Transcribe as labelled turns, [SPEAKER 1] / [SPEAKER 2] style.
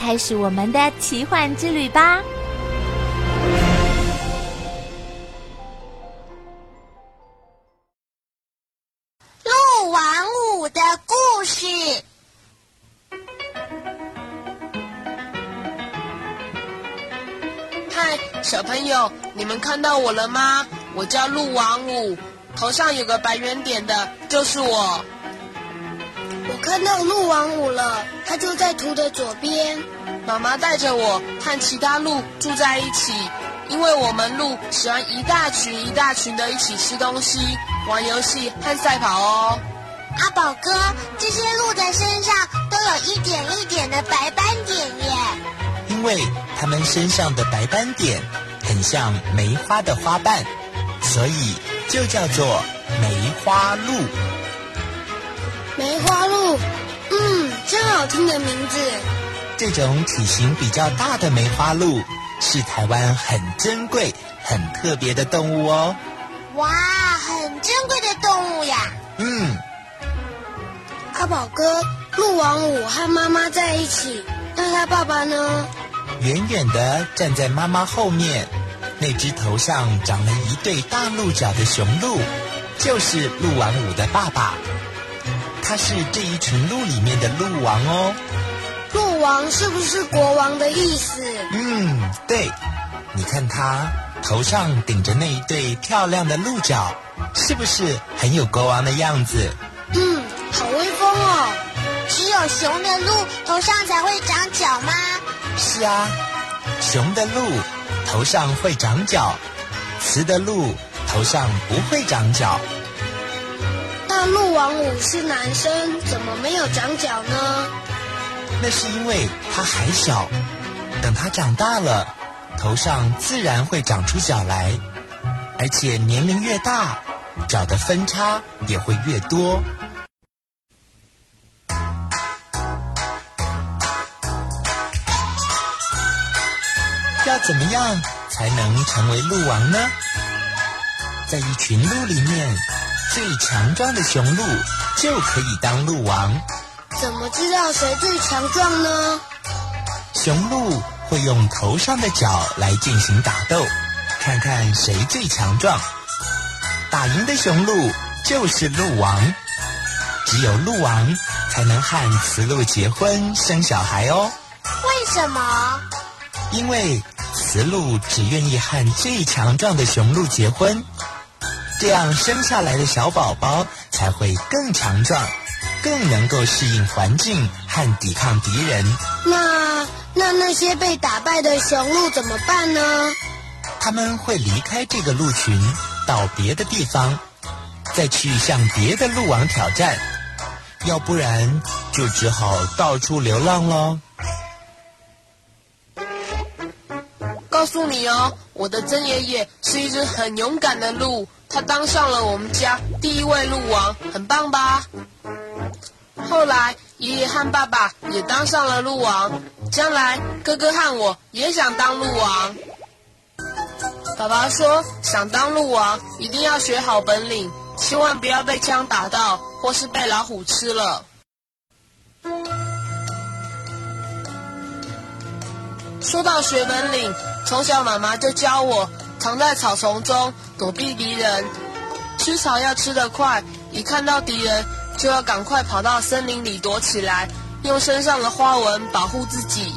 [SPEAKER 1] 开始我们的奇幻之旅吧！
[SPEAKER 2] 鹿王五的故事。
[SPEAKER 3] 嗨，小朋友，你们看到我了吗？我叫鹿王五，头上有个白圆点的，就是我。
[SPEAKER 4] 我看到鹿王五了，它就在图的左边。
[SPEAKER 3] 妈妈带着我和其他鹿住在一起，因为我们鹿喜欢一大群一大群的一起吃东西、玩游戏和赛跑哦。
[SPEAKER 2] 阿宝哥，这些鹿的身上都有一点一点的白斑点耶。
[SPEAKER 5] 因为它们身上的白斑点很像梅花的花瓣，所以就叫做梅花鹿。
[SPEAKER 4] 梅花鹿，嗯，真好听的名字。
[SPEAKER 5] 这种体型比较大的梅花鹿是台湾很珍贵、很特别的动物哦。
[SPEAKER 2] 哇，很珍贵的动物呀！
[SPEAKER 5] 嗯，
[SPEAKER 4] 阿宝哥，鹿王五和妈妈在一起，那他爸爸呢？
[SPEAKER 5] 远远的站在妈妈后面，那只头上长了一对大鹿角的雄鹿，就是鹿王五的爸爸。他是这一群鹿里面的鹿王哦。
[SPEAKER 4] 鹿王是不是国王的意思？
[SPEAKER 5] 嗯，对。你看他头上顶着那一对漂亮的鹿角，是不是很有国王的样子？
[SPEAKER 4] 嗯，好威风哦。
[SPEAKER 2] 只有雄的鹿头上才会长角吗？
[SPEAKER 5] 是啊，雄的鹿头上会长角，雌的鹿头上不会长角。
[SPEAKER 4] 那鹿王五是男生，怎么没有长角呢？
[SPEAKER 5] 那是因为他还小，等他长大了，头上自然会长出角来，而且年龄越大，角的分叉也会越多。要怎么样才能成为鹿王呢？在一群鹿里面，最强壮的雄鹿就可以当鹿王。
[SPEAKER 4] 怎么知道谁最强壮呢？
[SPEAKER 5] 雄鹿会用头上的角来进行打斗，看看谁最强壮。打赢的雄鹿就是鹿王。只有鹿王才能和雌鹿结婚生小孩哦。
[SPEAKER 2] 为什么？
[SPEAKER 5] 因为雌鹿只愿意和最强壮的雄鹿结婚，这样生下来的小宝宝才会更强壮，更能够适应环境和抵抗敌人。
[SPEAKER 4] 那那那些被打败的雄鹿怎么办呢？
[SPEAKER 5] 他们会离开这个鹿群，到别的地方，再去向别的鹿王挑战，要不然就只好到处流浪喽。
[SPEAKER 3] 告诉你哦，我的曾爷爷是一只很勇敢的鹿，他当上了我们家第一位鹿王，很棒吧？后来爷爷和爸爸也当上了鹿王，将来哥哥和我也想当鹿王。爸爸说，想当鹿王一定要学好本领，千万不要被枪打到，或是被老虎吃了。说到学本领，从小妈妈就教我藏在草丛中躲避敌人，吃草要吃得快，一看到敌人就要赶快跑到森林里躲起来，用身上的花纹保护自己。